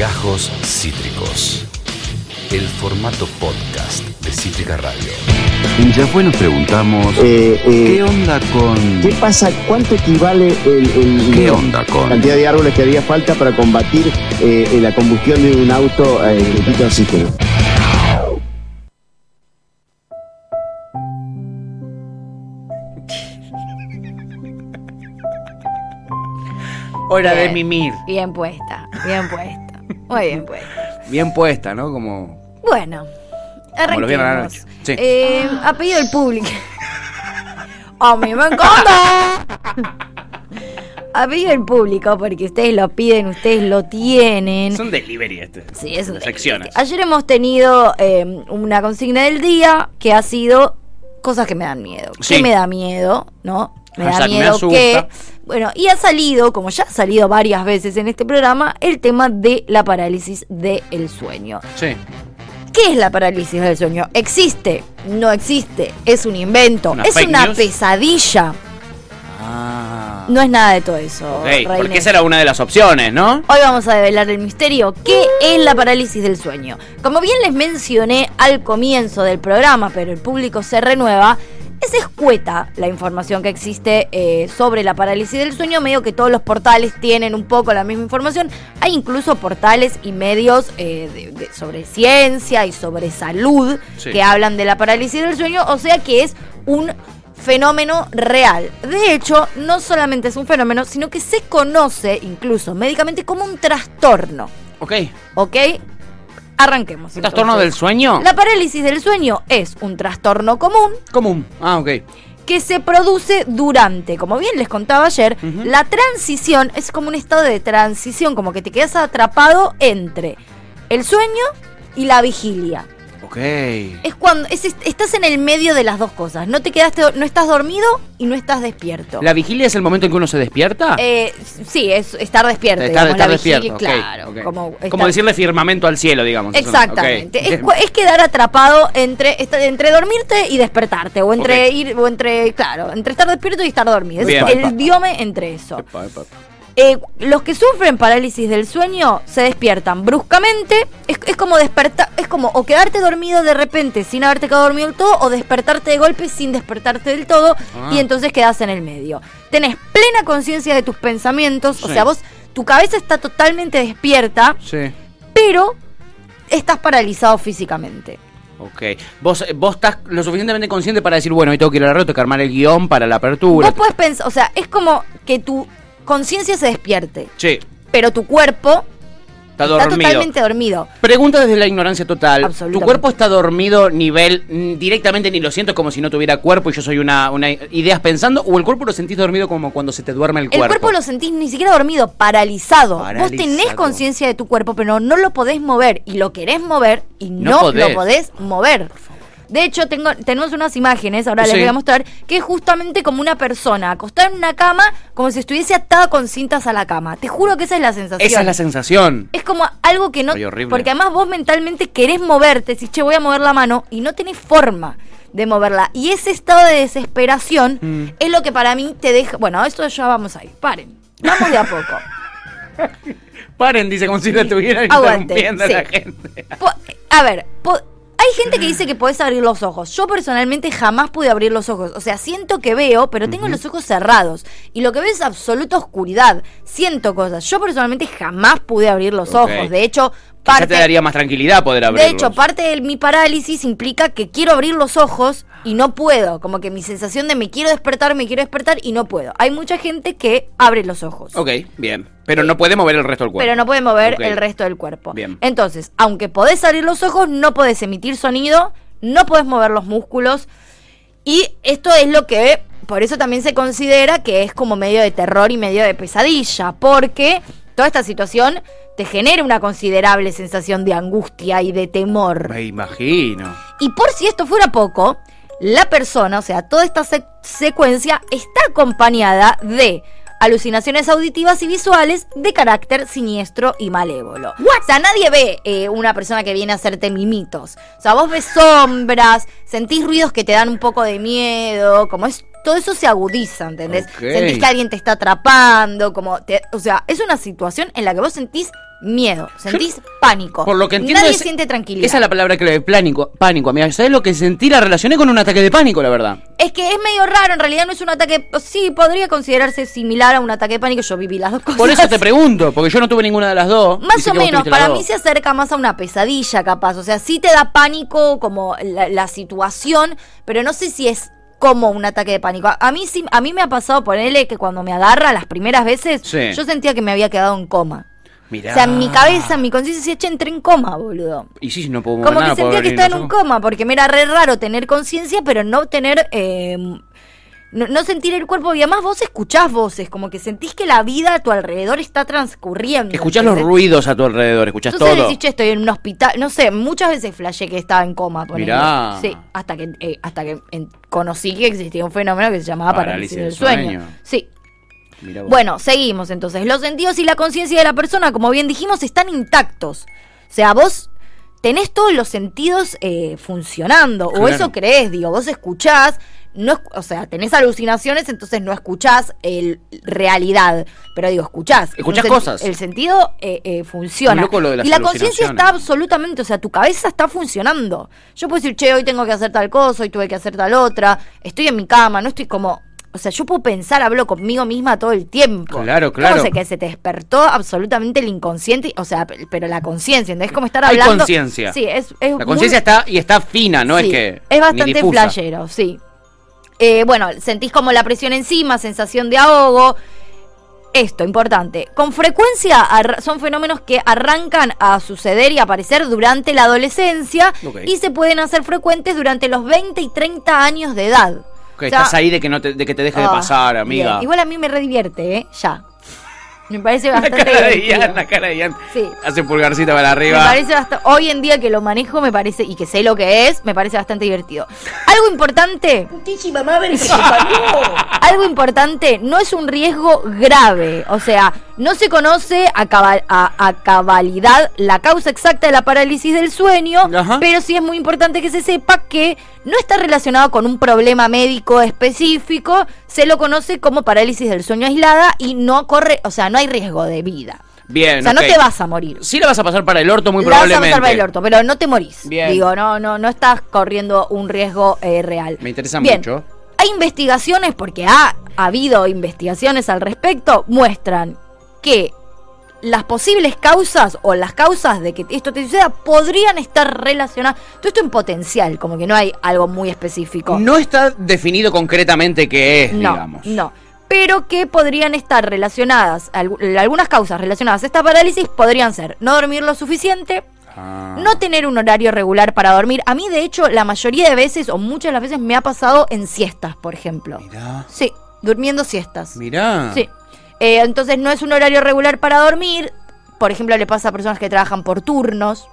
Gajos Cítricos. El formato podcast de Cítrica Radio. En Ya fue nos preguntamos, Eh, eh, ¿qué onda con...? ¿Qué pasa? ¿Cuánto equivale el, el- ¿Qué la onda con...? cantidad de árboles que haría falta para combatir eh, la combustión de un auto eh, que quita oxígeno? Hora de mimir. Bien puesta, bien puesta. Muy bien puesta. Bien puesta, ¿no? Como. Bueno, Como los viernes a la noche. Sí. Eh, a pedido del público. A mí me encanta. A pedido del público, porque ustedes lo piden, ustedes lo tienen. Son delivery este. Sí, es un secciones. Ayer hemos tenido eh, una consigna del día que ha sido cosas que me dan miedo. Sí. ¿Qué me da miedo? ¿No? Me da me miedo asusta. que. Bueno, y ha salido, como ya ha salido varias veces en este programa, el tema de la parálisis del sueño. Sí. ¿Qué es la parálisis del sueño? ¿Existe? ¿No existe? ¿Es un invento? ¿Una ¿Es una news? pesadilla? Ah. No es nada de todo eso. Porque esa era una de las opciones, ¿no? Hoy vamos a develar el misterio. ¿Qué es la parálisis del sueño? Como bien les mencioné al comienzo del programa, pero el público se renueva, es escueta la información que existe eh, sobre la parálisis del sueño. Medio que todos los portales tienen un poco la misma información. Hay incluso portales y medios eh, de- de- sobre ciencia y sobre salud Sí. que hablan de la parálisis del sueño. O sea que es un fenómeno real. De hecho, no solamente es un fenómeno, sino que se conoce incluso médicamente como un trastorno. Ok. ¿Ok? Arranquemos. ¿Un trastorno del sueño? La parálisis del sueño es un trastorno común Común. Ah, ok. que se produce durante, como bien les contaba ayer, la transición es como un estado de transición, como que te quedas atrapado entre el sueño y la vigilia. Ok. Es cuando es- estás en el medio de las dos cosas. No te quedaste, no estás dormido y no estás despierto. ¿La vigilia es el momento en que uno se despierta? Eh, sí, es estar despierto. Estar, digamos, estar la vigilia, despierto. ok, claro. ok. Como, decirle firmamento al cielo, digamos. Exactamente. Es, quedar atrapado entre, entre dormirte y despertarte. O entre ir, o entre, claro, entre estar despierto y estar dormido. Es Bien. el biome entre eso. Epa, epa. Eh, los que sufren parálisis del sueño se despiertan bruscamente. Es, es como despertar, es como o quedarte dormido de repente sin haberte quedado dormido del todo, o despertarte de golpe sin despertarte del todo, Ah. y entonces quedas en el medio. Tenés plena conciencia de tus pensamientos, o sea, vos, tu cabeza está totalmente despierta, Sí. pero estás paralizado físicamente. Ok. Vos, vos estás lo suficientemente consciente para decir, bueno, hoy tengo que ir al rato, tengo que armar el guion para la apertura. Vos podés pensar, o sea, es como que tu conciencia se despierte, Sí, pero tu cuerpo está está dormido. totalmente dormido. Pregunta desde la ignorancia total. ¿Tu cuerpo está dormido nivel mm, directamente ni lo siento como si no tuviera cuerpo y yo soy una, una ideas pensando? ¿O el cuerpo lo sentís dormido como cuando se te duerme el El cuerpo? cuerpo lo sentís ni siquiera dormido, paralizado. Vos tenés Paralizado. conciencia de tu cuerpo, pero no lo podés mover. Y lo querés mover y No no, podés. lo podés mover. De hecho, tengo, tenemos unas imágenes, ahora les voy a mostrar, que es justamente como una persona acostada en una cama, como si estuviese atada con cintas a la cama. Te juro que esa es la sensación. Esa es la sensación. Es como algo que no. Ay, horrible. Porque además vos mentalmente querés moverte, decís, che, voy a mover la mano y no tenés forma de moverla. Y ese estado de desesperación Mm. es lo que para mí te deja. Bueno, esto ya vamos ahí. Paren. Vamos de a poco. Paren, dice como si estuvieran Aguante, interrumpiendo a la gente. Po- a ver, po- hay gente que dice que podés abrir los ojos. Yo personalmente jamás pude abrir los ojos. O sea, siento que veo, pero tengo los ojos cerrados. Y lo que veo es absoluta oscuridad. Siento cosas. Yo personalmente jamás pude abrir los ojos. De hecho, Quizá parte. te daría más tranquilidad poder abrirlos. De hecho, parte de mi parálisis implica que quiero abrir los ojos y no puedo. Como que mi sensación de me quiero despertar, me quiero despertar y no puedo. Hay mucha gente que abre los ojos. Ok, bien. Pero no puede mover el resto del cuerpo. Pero no puede mover el resto del cuerpo. Bien. Entonces, aunque podés abrir los ojos, no podés emitir sonido, no podés mover los músculos. Y esto es lo que, por eso también se considera que es como medio de terror y medio de pesadilla, porque toda esta situación te genera una considerable sensación de angustia y de temor. Me imagino. Y por si esto fuera poco, la persona, o sea, toda esta se- secuencia está acompañada de alucinaciones auditivas y visuales de carácter siniestro y malévolo. O sea, nadie ve eh, una persona que viene a hacerte mimitos. O sea, vos ves sombras, sentís ruidos que te dan un poco de miedo, como es todo eso se agudiza, ¿entendés? Ok. Sentís que alguien te está atrapando, como te- o sea, es una situación en la que vos sentís miedo, sentís pánico. Por lo que entiendo Nadie es- siente tranquilidad. Esa es la palabra clave, pánico, pánico, amiga. ¿Sabes lo que sentí? La relacioné con un ataque de pánico, la verdad. Es que es medio raro, en realidad no es un ataque, sí, podría considerarse similar a un ataque de pánico, yo viví las dos cosas. Por eso te pregunto, porque yo no tuve ninguna de las dos. Más o menos, para mí se acerca más a una pesadilla capaz, o sea, sí te da pánico como la, la situación, pero no sé si es como un ataque de pánico. A, a mí sí, a mí me ha pasado ponerle que cuando me agarra las primeras veces, Sí. yo sentía que me había quedado en coma. Mirá. O sea, mi cabeza, mi conciencia decía, che, entré en coma, boludo. Y sí, no puedo mover Como que nada, sentía que estaba en un coma, porque me era re raro tener conciencia, pero no tener... eh, no, no sentir el cuerpo y además vos escuchás voces, como que sentís que la vida a tu alrededor está transcurriendo. Escuchás los ruidos a tu alrededor, escuchás Entonces todo. decís, che, estoy en un hospital. No sé, muchas veces flashé que estaba en coma. Mirá. Sí, hasta que, eh, hasta que conocí que existía un fenómeno que se llamaba Parálisis parálisis, del del sueño. sueño. Sí. Bueno, seguimos entonces. Los sentidos y la conciencia de la persona, como bien dijimos, están intactos. O sea, vos tenés todos los sentidos eh, funcionando. O eso crees, digo, vos escuchás. No, o sea, tenés alucinaciones, entonces no escuchás el realidad. Pero digo, escuchás. Escuchás cosas. El sentido eh, eh, funciona. Muy loco lo de las y la conciencia está absolutamente, o sea, tu cabeza está funcionando. Yo puedo decir, che, hoy tengo que hacer tal cosa, hoy tuve que hacer tal otra, estoy en mi cama, no estoy como. O sea, yo puedo pensar, hablo conmigo misma todo el tiempo. Claro, claro. Como sé que se te despertó absolutamente el inconsciente, o sea, pero la conciencia, ¿entendés? Como estar Hay hablando. conciencia. Sí, es, es La conciencia está y está fina, no Sí, es que. Es bastante flashero, sí. Eh, bueno, sentís como la presión encima, sensación de ahogo. Esto, importante. Con frecuencia son fenómenos que arrancan a suceder y aparecer durante la adolescencia y se pueden hacer frecuentes durante los 20 y 30 años de edad. Que estás ahí de que, no te, de que te deje de ah, pasar, amiga. bien. Igual a mí me redivierte, ¿eh? Ya. Me parece La bastante cara de divertido. Ian, la cara de Ian. Sí. Hace pulgarcita para Me arriba. parece bastante, hoy en día que lo manejo me parece y que sé lo que es, me parece bastante divertido. Algo importante, Putísima madre que algo importante, no es un riesgo grave, o sea, no se conoce a, cabal- a- a cabalidad la causa exacta de la parálisis del sueño, Ajá. pero sí es muy importante que se sepa que no está relacionado con un problema médico específico, se lo conoce como parálisis del sueño aislada y no corre, o sea, no hay riesgo de vida. Bien, O sea, no te vas a morir. Sí la vas a pasar para el orto muy La vas a probablemente. pasar para el orto, pero no te morís. Bien. Digo, no, no, no estás corriendo un riesgo eh, real. Me interesa Bien. mucho. Hay investigaciones, porque ha habido investigaciones al respecto, muestran que las posibles causas o las causas de que esto te suceda podrían estar relacionadas. Todo esto en potencial, como que no hay algo muy específico. No está definido concretamente qué es, No, digamos. no. Pero que podrían estar relacionadas, algu- algunas causas relacionadas a esta parálisis podrían ser no dormir lo suficiente, Ah. no tener un horario regular para dormir. A mí, de hecho, la mayoría de veces, o muchas de las veces, me ha pasado en siestas, por ejemplo. Mirá, Sí, durmiendo siestas. mirá. Sí. Eh, entonces no es un horario regular para dormir. Por ejemplo, le pasa a personas que trabajan por turnos.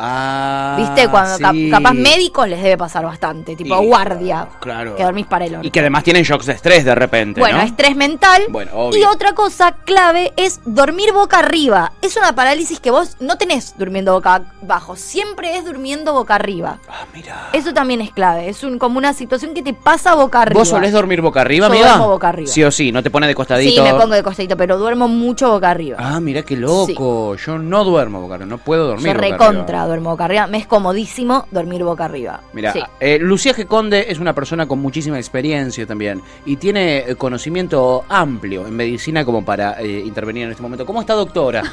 Ah, ¿Viste? Cuando sí. capaz médicos les debe pasar bastante. Tipo Y- guardia. Claro. Que dormís para el. Y que además tienen shocks de estrés de repente, Bueno, ¿no? estrés mental. Bueno, obvio. y otra cosa clave es dormir boca arriba. Es una parálisis que vos no tenés durmiendo boca abajo. Siempre es durmiendo boca arriba. Ah, mirá. Eso también es clave. Es un, como una situación que te pasa boca arriba. ¿Vos solés dormir boca arriba, Yo amiga? duermo boca arriba. Sí o sí, no te pone de costadito. Sí, me pongo de costadito, pero duermo mucho boca arriba. Ah, mira qué loco. Yo no duermo boca arriba, no puedo dormir Yo boca recontra arriba. Duermo boca arriba. Me es comodísimo dormir boca arriba. Mira, Sí. eh, Lucía G. Conde es una persona con muchísima experiencia también y tiene eh, conocimiento amplio en medicina como para eh, intervenir en este momento. ¿Cómo está, doctora?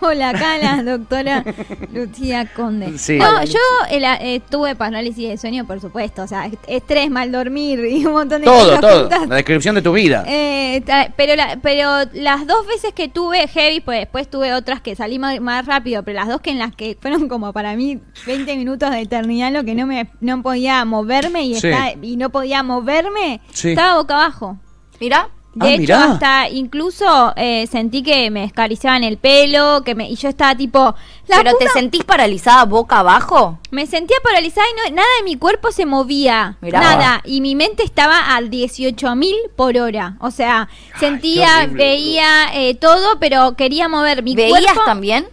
Hola, acá la doctora Lucía Conde. Sí. No, Hola, yo eh, eh, tuve parálisis de sueño, por supuesto. O sea, est- estrés, mal dormir y un montón de todo, cosas todo. juntas. La descripción de tu vida. Eh, pero, la- pero las dos veces que tuve heavy, pues después tuve otras que salí más, más rápido, pero las dos que en las que fueron como para mí 20 minutos de eternidad, lo que no me no podía moverme y, Sí. está- y no podía moverme, Sí. estaba boca abajo. Mira, De Ah, hecho, mirá. hasta incluso eh, sentí que me escariciaban el pelo, que me, y yo estaba tipo... La pero te sentís paralizada boca abajo. Me sentía paralizada y no, nada de mi cuerpo se movía. Mirá. Nada. Y mi mente estaba a 18.000 por hora. O sea, sentía, horrible, veía eh, todo, pero quería mover mi ¿Veías cuerpo. también?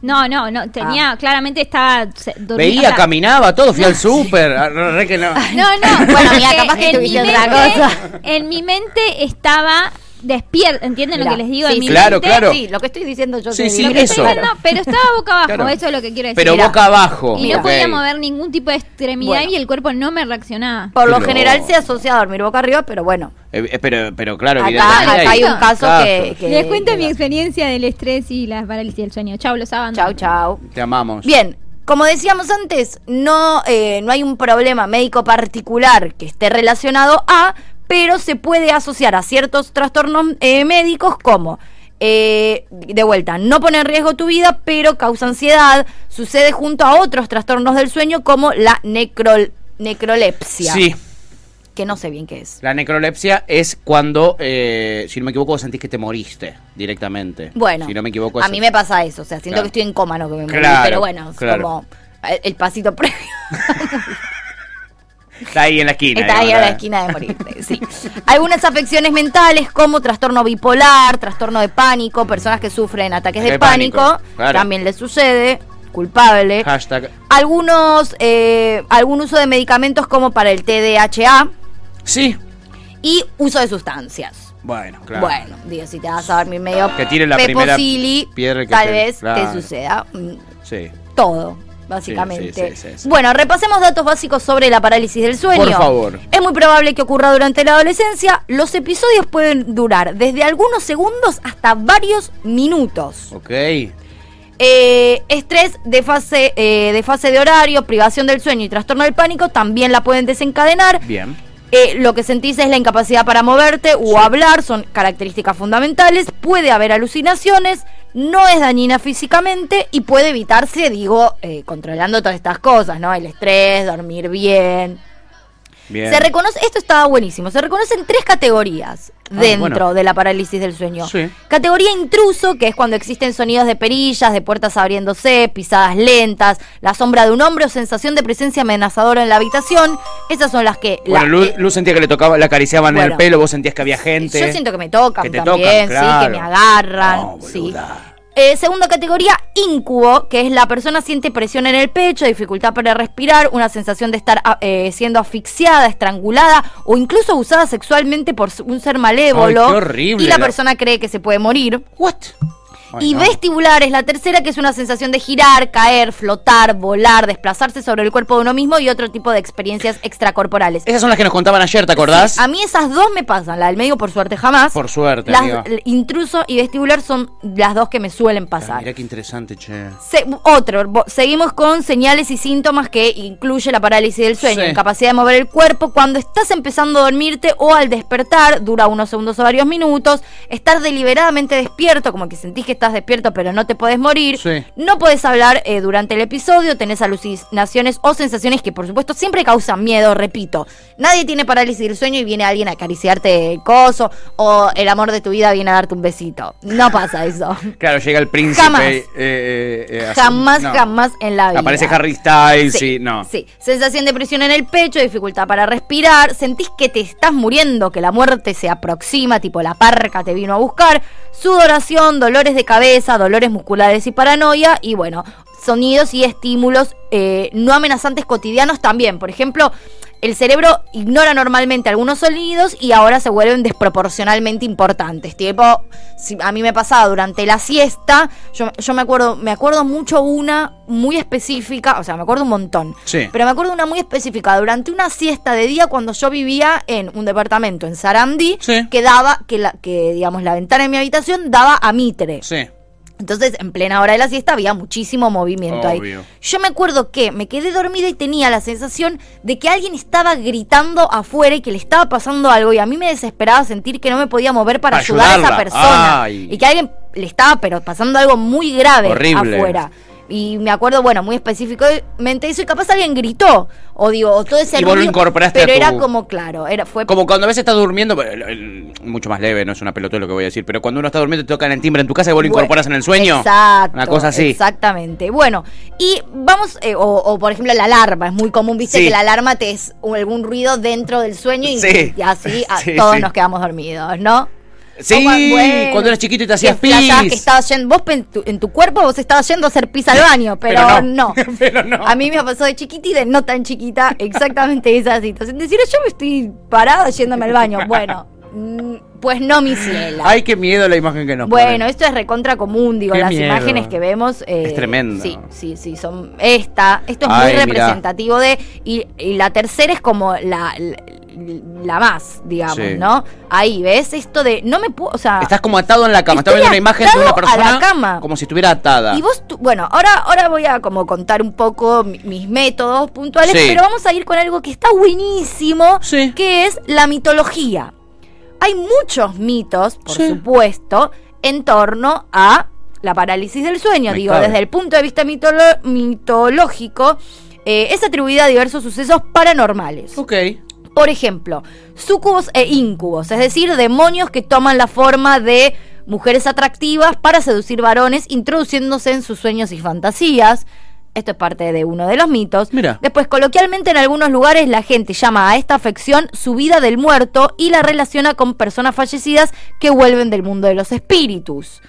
No, no, no, tenía, claramente estaba se- dormida, Veía, o sea, caminaba, todo, fui al súper. ah, no, re que no. No, no, Bueno, mira, capaz que en tuviste mi otra mente- cosa. En mi mente estaba despierta, ¿entienden lo que les digo? sí, en mi Claro, mente, claro. Sí, lo que estoy diciendo yo. Sí, sí, digo. Lo que estoy eso. diciendo, pero estaba boca abajo, Claro. eso es lo que quiero decir. Pero Mirá. boca abajo. y no podía mover ningún tipo de extremidad Bueno. y el cuerpo no me reaccionaba. Por lo Pero- general se asocia a dormir boca arriba, pero bueno. Eh, eh, pero, pero claro, Acá, hay un caso Caso. que, que- Les cuento que mi experiencia del estrés y la parálisis del sueño. Chau, los abandono. Chau, chau. Te amamos. Bien, como decíamos antes, no, eh, no hay un problema médico particular que esté relacionado a, pero se puede asociar a ciertos trastornos eh, médicos como, eh, de vuelta, no pone en riesgo tu vida, pero causa ansiedad. Sucede junto a otros trastornos del sueño como la necrol- necrolepsia, Sí, que no sé bien qué es. la necrolepsia es cuando, eh, si no me equivoco, sentís que te moriste directamente. Bueno, si no me equivoco, a mí me pasa eso, o sea, siento Claro. que estoy en coma, no que me morí, Claro, pero bueno, es claro. como el, el pasito previo. Está ahí en la esquina. Está ahí a la esquina de morirte, sí. Algunas afecciones mentales como trastorno bipolar, trastorno de pánico, personas que sufren ataques de De pánico, pánico, claro. también les sucede, culpable. Hashtag. Algunos, eh, algún uso de medicamentos como para el TDAH Sí. y uso de sustancias. Bueno, claro. Bueno, digo, si te vas a dormir medio Que tire la Pepo primera piedra que tal te- vez claro. te suceda mm, Sí. todo, básicamente. Sí, sí. Bueno, repasemos datos básicos sobre la parálisis del sueño. Por favor. Es muy probable que ocurra durante la adolescencia. Los episodios pueden durar desde algunos segundos hasta varios minutos. Ok. Eh, estrés de fase, eh, de fase de horario, privación del sueño y trastorno del pánico también la pueden desencadenar. Bien. Eh, lo que sentís es la incapacidad para moverte o hablar, son características fundamentales. Puede haber alucinaciones, no es dañina físicamente y puede evitarse, digo, eh, controlando todas estas cosas, ¿no? El estrés, dormir bien. Bien. Se reconoce, esto estaba buenísimo, se reconocen tres categorías Ah, dentro bueno. de la parálisis del sueño. Sí. Categoría intruso, que es cuando existen sonidos de perillas, de puertas abriéndose, pisadas lentas, la sombra de un hombre o sensación de presencia amenazadora en la habitación. Esas son las que... la- Bueno, Luz, eh, Luz sentía que le tocaba, le acariciaban en el pelo, vos sentías que había gente. Yo siento que me tocan Que te también, tocan, sí, que me agarran. No, sí. Eh, segunda categoría, incubo, que es la persona siente presión en el pecho, dificultad para respirar, una sensación de estar ah, eh, siendo asfixiada, estrangulada o incluso usada sexualmente por un ser malévolo. Ay, qué horrible. Y la La- persona cree que se puede morir. What? Ay, y no. vestibular es la tercera, que es una sensación de girar, caer, flotar, volar, desplazarse sobre el cuerpo de uno mismo y otro tipo de experiencias extracorporales. Esas son las que nos contaban ayer, ¿te acordás? A mí esas dos me pasan, la del medio por suerte jamás. Por suerte, Las, amiga. intruso y vestibular son las dos que me suelen pasar. Mirá qué interesante, che. Se- otro, seguimos con señales y síntomas que incluye la parálisis del sueño, Sí. incapacidad de mover el cuerpo cuando estás empezando a dormirte o al despertar, dura unos segundos o varios minutos, estar deliberadamente despierto, como que sentís que estás despierto pero no te podés morir, Sí. no podés hablar eh, durante el episodio, tenés alucinaciones o sensaciones que por supuesto siempre causan miedo, repito, nadie tiene parálisis del sueño y viene alguien a acariciarte el coso o el amor de tu vida viene a darte un besito, no pasa eso. Claro, llega el príncipe. Jamás. eh, eh. Jamás, No. jamás en la vida. Aparece Harry Styles, sí, no. Sí, sensación de presión en el pecho, dificultad para respirar, sentís que te estás muriendo, que la muerte se aproxima, tipo la parca te vino a buscar, sudoración, dolores de cabeza, dolores musculares y paranoia, y bueno, sonidos y estímulos eh, no amenazantes cotidianos también. Por ejemplo, el cerebro ignora normalmente algunos sonidos y ahora se vuelven desproporcionalmente importantes. Tipo, si a mí me pasaba durante la siesta, yo, yo me acuerdo, me acuerdo mucho una muy específica, o sea, me acuerdo un montón. Sí. Pero me acuerdo una muy específica, durante una siesta de día cuando yo vivía en un departamento en Sarandí, Sí. que daba, que la, que digamos la ventana de mi habitación daba a Mitre. Sí. Entonces, en plena hora de la siesta había muchísimo movimiento Obvio. ahí. Yo me acuerdo que me quedé dormida y tenía la sensación de que alguien estaba gritando afuera y que le estaba pasando algo y a mí me desesperaba sentir que no me podía mover para Para ayudar a esa persona Ay. y que alguien le estaba pero pasando algo muy grave Horrible. afuera. Y me acuerdo, bueno, muy específicamente eso y capaz alguien gritó o digo, o todo ese Y vos lo incorporaste pero a tu- era como claro, era fue Como cuando a veces estás durmiendo, pero el- el- mucho más leve, no es una pelotón lo que voy a decir, pero cuando uno está durmiendo te tocan el timbre en tu casa y vos lo Bueno, incorporas en el sueño. Exacto. Una cosa así. Exactamente. Bueno, y vamos, eh, o, o, por ejemplo la alarma, es muy común, viste Sí. que la alarma te es algún ruido dentro del sueño y, Sí. y así a- Sí, todos nos quedamos dormidos, ¿no? Sí, bueno, cuando eras chiquito y te hacías pis. que estabas yendo, vos en tu, en tu cuerpo vos estabas yendo a hacer pis al baño, pero, Pero no. no. Pero no. A mí me pasó de chiquita y de no tan chiquita exactamente esa situación. Decir, yo me estoy parada yéndome al baño. Bueno, mm, pues no, mi ciela. Ay, qué miedo la imagen que nos Bueno, ponen. esto es recontra común, digo, Qué las miedo. imágenes que vemos. eh, Es tremendo. Sí, sí, sí, son esta. Esto es Ay, muy mirá. representativo de. Y, y la tercera es como la, la, la más, digamos, Sí. ¿no? Ahí, ¿ves? Esto de. No me puedo. O sea. Estás como atado en la cama. Estás viendo una imagen de una atado a la persona cama. como si estuviera atada. Y vos, bueno, ahora, ahora voy a como contar un poco mi- mis métodos puntuales, Sí. pero vamos a ir con algo que está buenísimo, Sí. que es la mitología. Hay muchos mitos, por supuesto, en torno a la parálisis del sueño. Me Digo, cabe. desde el punto de vista mitolo- mitológico, eh, es atribuida a diversos sucesos paranormales. Ok. Por ejemplo, sucubos e incubos, es decir, demonios que toman la forma de mujeres atractivas para seducir varones, introduciéndose en sus sueños y fantasías. Esto es parte de uno de los mitos. Mira. Después, coloquialmente en algunos lugares la gente llama a esta afección subida del muerto y la relaciona con personas fallecidas que vuelven del mundo de los espíritus.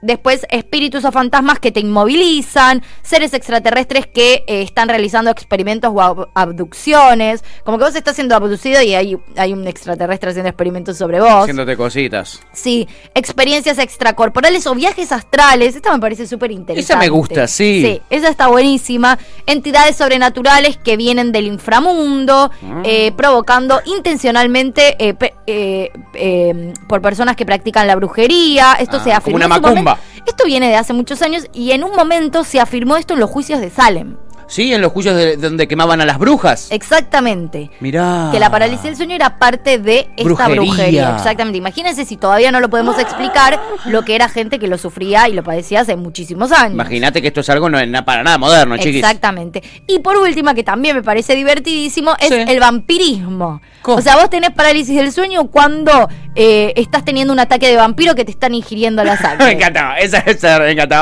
Después, espíritus o fantasmas que te inmovilizan, seres extraterrestres que eh, están realizando experimentos o ab- abducciones. Como que vos estás siendo abducido y hay, hay un extraterrestre haciendo experimentos sobre vos. Haciéndote cositas. Sí, experiencias extracorporales o viajes astrales. Esta me parece súper interesante. Esa me gusta, sí. Sí, esa está buenísima. Entidades sobrenaturales que vienen del inframundo, Ah. eh, provocando intencionalmente eh, eh, por personas que practican la brujería. Esto Ah, se afirmó. como una macumba. Esto viene de hace muchos años y en un momento se afirmó esto en los juicios de Salem. Sí, en los juicios de, donde quemaban a las brujas. Exactamente. Mirá. Que la parálisis del sueño era parte de esta Brujería. brujería. Exactamente. Imagínense si todavía no lo podemos explicar lo que era gente que lo sufría y lo padecía hace muchísimos años. Imagínate que esto es algo no para nada moderno, chiquis. Exactamente. Y por última, que también me parece divertidísimo, es Sí. el vampirismo. ¿Cómo? O sea, vos tenés parálisis del sueño cuando eh, estás teniendo un ataque de vampiro que te están ingiriendo la Me sangre. encantó, esa, esa, me encantó,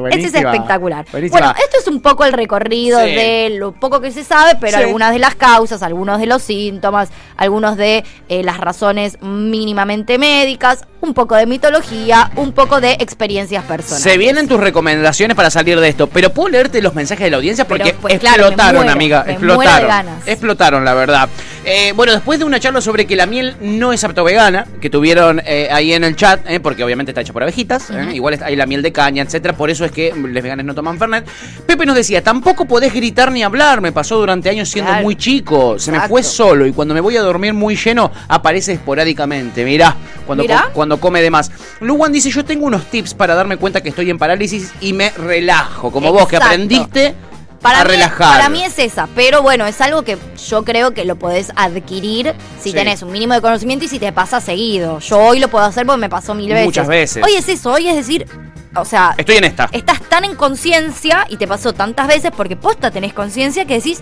buenísima. Este es espectacular. Buenísima. Bueno, esto es un poco el recorrido Sí. de lo poco que se sabe, pero Sí. algunas de las causas, algunos de los síntomas, algunos de eh, las razones mínimamente médicas, un poco de mitología, un poco de experiencias personales. Se vienen tus recomendaciones para salir de esto, pero puedo leerte los mensajes de la audiencia porque pues, claro, explotaron, muero, amiga, explotaron. Explotaron, la verdad. Eh, bueno, después de una charla sobre que la miel no es apto vegana, que tuvieron eh, ahí en el chat, eh, porque obviamente está hecha por abejitas, igual hay la miel de caña, etcétera, por eso es que los veganos no toman Fernet. Pepe nos decía, tampoco podés gritar ni hablar, me pasó durante años siendo Claro. muy chico, se me fue solo y cuando me voy a dormir muy lleno aparece esporádicamente, mirá, cuando, Mirá. co- cuando come de más. Luwan dice, yo tengo unos tips para darme cuenta que estoy en parálisis y me relajo, como vos que aprendiste Para a mí, relajar. para mí es esa, pero bueno, es algo que yo creo que lo podés adquirir si Sí. tenés un mínimo de conocimiento y si te pasa seguido. Yo hoy lo puedo hacer porque me pasó mil veces. Muchas veces. Hoy es eso, hoy es decir, o sea, Estoy en esta. estás tan en conciencia y te pasó tantas veces porque posta tenés conciencia que decís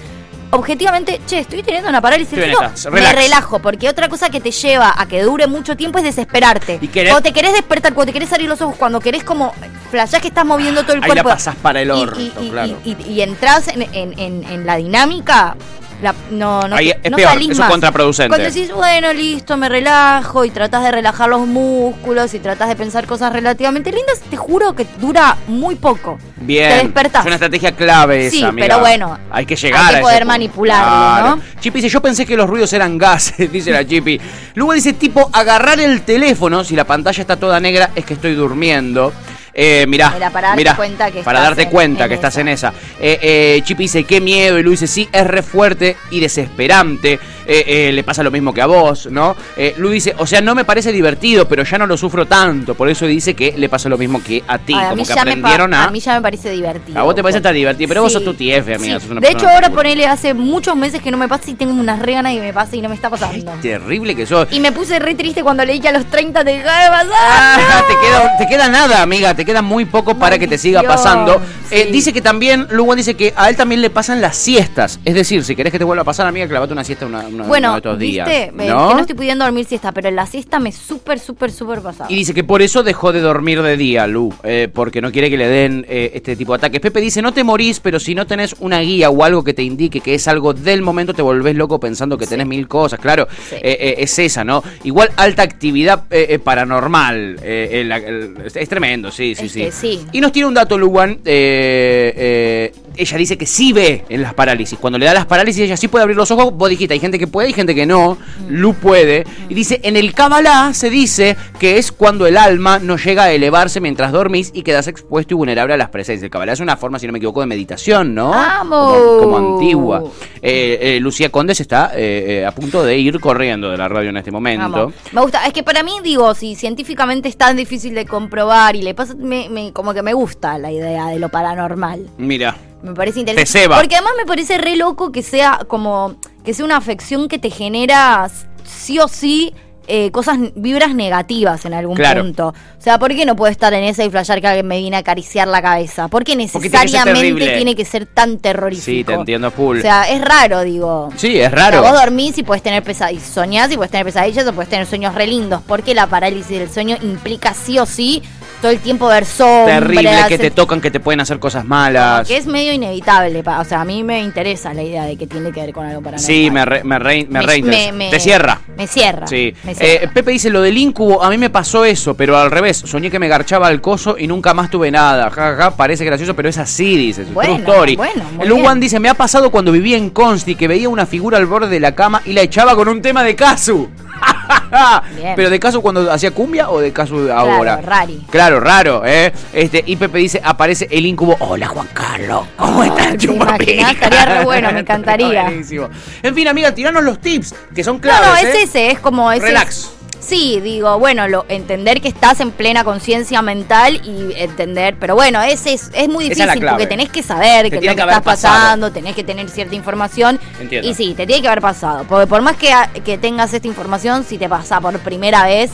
objetivamente, che, estoy teniendo una parálisis esta, me relajo, porque otra cosa que te lleva a que dure mucho tiempo es desesperarte. Y querés- Cuando te querés despertar, cuando te querés abrir los ojos, cuando querés como flashás que estás moviendo todo el Ahí la cuerpo. pasás para el y- orto, y, y- claro. y- y- y entras en, en- en- en la dinámica, la- no, no, Ahí es no peor, salís eso más. contraproducente. Cuando decís, bueno, listo, me relajo y tratás de relajar los músculos y tratás de pensar cosas relativamente lindas, te juro que dura muy poco. Bien. Te despertás. Es una estrategia clave esa, Sí, amiga. pero bueno, Hay que llegar hay que a poder manipularlo, ¿no? Chipi dice, yo pensé que los ruidos eran gases, dice la Chipi. Luego dice, tipo, agarrar el teléfono, si la pantalla está toda negra, es que estoy durmiendo. Eh, mirá, Mira, para darte mirá, cuenta que para estás darte en- cuenta en que estás esa. en esa. Eh, eh, Chipi dice, qué miedo. Y Lu dice, sí, es re fuerte y desesperante. Eh, eh, le pasa lo mismo que a vos, ¿no? Eh, Lu dice, o sea, no me parece divertido, pero ya no lo sufro tanto. Por eso dice que le pasa lo mismo que a ti. Ay, a, como mí que ya me pa- aprendieron a... a mí ya me parece divertido. A vos te parece tan divertido, pero vos sos tu TF, amiga. Sí. sos una De hecho, ahora ponele hace muchos meses que no me pasa y tengo unas re ganas y me pasa y no me está pasando. Terrible que sos. Y me puse re triste cuando leí que a los 30 te dejaba de pasar. Ah, te, queda, te queda nada, amiga. Te queda muy poco para que te siga pasando. Eh, sí. dice que también, Luwan dice que a él también le pasan las siestas. Es decir, si querés que te vuelva a pasar, amiga, clavate una siesta una, una uno, Bueno, uno de estos días. viste, ¿no? que no estoy pudiendo dormir siesta, pero en la siesta me súper, súper, súper pasaba. Y dice que por eso dejó de dormir de día, Lu, eh, porque no quiere que le den eh, este tipo de ataques. Pepe dice, no te morís, pero si no tenés una guía o algo que te indique que es algo del momento, te volvés loco pensando que tenés mil cosas. Claro, Sí. eh, es esa, ¿no? Igual alta actividad paranormal. el- el- es, tremendo, sí, sí, sí. Y nos tiene un dato, eh, ella dice que sí ve en las parálisis. Cuando le da las parálisis, ella sí puede abrir los ojos. Vos dijiste, hay gente que puede y gente que no. Mm. Lu puede. Y dice, en el Kabbalah se dice que es cuando el alma no llega a elevarse mientras dormís y quedas expuesto y vulnerable a las presencias. El Kabbalah es una forma, si no me equivoco, de meditación, ¿no? ¡Vamos! Como, como antigua. Eh, eh, Lucía Condes está eh, eh, a punto de ir corriendo de la radio en este momento. Vamos. Me gusta, es que para mí, digo, si científicamente es tan difícil de comprobar y le pasa, me- me- como que me gusta la idea de lo paranormal. Mira. Me parece interesante. Te ceba. Porque además me parece re loco que sea como, que sea una afección que te genera sí o sí eh, cosas, vibras negativas en algún Claro. punto. O sea, ¿por qué no puedo estar en esa y flashear que alguien me viene a acariciar la cabeza? ¿Por qué tiene que necesariamente tiene que ser tan terrorífico? Sí, te entiendo full. O sea, es raro, digo. Sí, es O sea, raro. vos dormís y puedes tener pesadillas, soñás y puedes tener pesadillas o puedes tener sueños re lindos. Porque la parálisis del sueño implica sí o sí todo el tiempo ver sombras. Terrible que te tocan, que te pueden hacer cosas malas. que es medio inevitable. pa- O sea, a mí me interesa la idea de que tiene que ver con algo paranormal. Sí, me, re- me, re- me Te cierra. Me cierra. Sí. cierra. Eh, Pepe dice lo del incubo, a mí me pasó eso, pero al revés, soñé que me garchaba el coso y nunca más tuve nada. Ja, ja, ja, parece gracioso, pero es así, dice. Bueno, true story. bueno, el dice, me ha pasado cuando vivía en Consti que veía una figura al borde de la cama y la echaba con un tema de Casu. Bien. Pero de Casu cuando hacía cumbia o de Casu ahora. Claro, rari. Claro, raro, ¿eh? Este, y Pepe dice, aparece el incubo. Hola, Juan Carlos. ¿Cómo estás, ¿te chupapica? imaginás? Estaría re bueno, me encantaría. Buenísimo. En fin, amiga, tiranos los tips, que son No, claves. no, es ¿eh? ese, es como ese. Relax. Sí, digo, bueno, lo, entender que estás en plena conciencia mental y entender, pero bueno, ese es, es muy es difícil porque tenés que saber Te que tiene lo que que estás pasado. pasando, tenés que tener cierta información. Entiendo. Y sí, te tiene que haber pasado. Porque por más que, que tengas esta información, si te pasa por primera vez,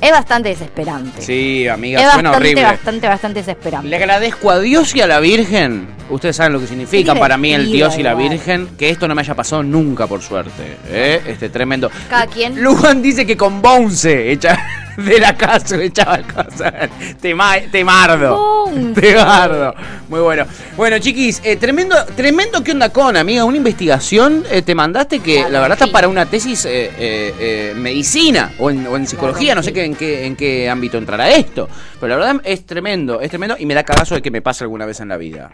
es bastante desesperante. Mm. Sí, amiga, es suena bastante, horrible. bastante, bastante desesperante. Le agradezco a Dios y a la Virgen. Ustedes saben lo que significa para mí el Dios y la igual. Virgen. Que esto no me haya pasado nunca, por suerte. ¿eh? Este tremendo. Cada quien. Luan dice que con Bounce echa de la casa, echaba cosas. Tema, temardo. Bounce. Temardo. Muy bueno. Bueno, chiquis, eh, tremendo, tremendo que onda con, amiga. Una investigación eh, te mandaste que Claro, la verdad está para una tesis eh, eh, medicina o en, o en psicología. Claro, no sé sí. qué, en, qué, en qué ámbito entrará esto. Pero la verdad es tremendo, es tremendo y me da cagazo de que me pase alguna vez en la vida.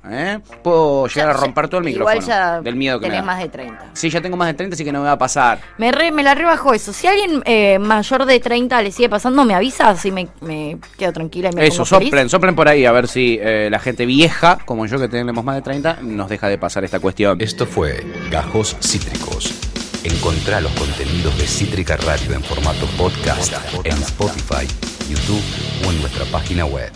Puedo llegar a romper todo el igual micrófono ya del miedo que me tenés da. más de 30. Sí, ya tengo más de 30, así que no me va a pasar. Me, re- me la rebajó eso. Si alguien mayor de 30 le sigue pasando, me avisa, así me, me quedo tranquila y me Eso, feliz. soplen, soplen por ahí a ver si eh, la gente vieja, como yo que tenemos más de 30, nos deja de pasar esta cuestión. Esto fue Gajos Cítricos. Encontrá los contenidos de Cítrica Radio en formato podcast en Spotify, YouTube o en nuestra página web.